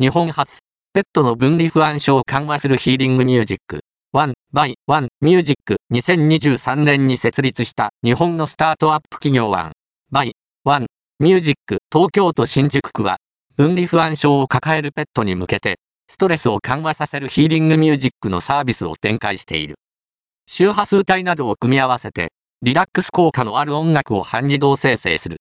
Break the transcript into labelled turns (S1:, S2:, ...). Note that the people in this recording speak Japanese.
S1: 日本発、ペットの分離不安症を緩和するヒーリングミュージック、 One by One Music、2023年に設立した日本のスタートアップ企業 One by One Music、東京都新宿区は、分離不安症を抱えるペットに向けて、ストレスを緩和させるヒーリングミュージックのサービスを展開している。周波数帯などを組み合わせて、リラックス効果のある音楽を半自動生成する。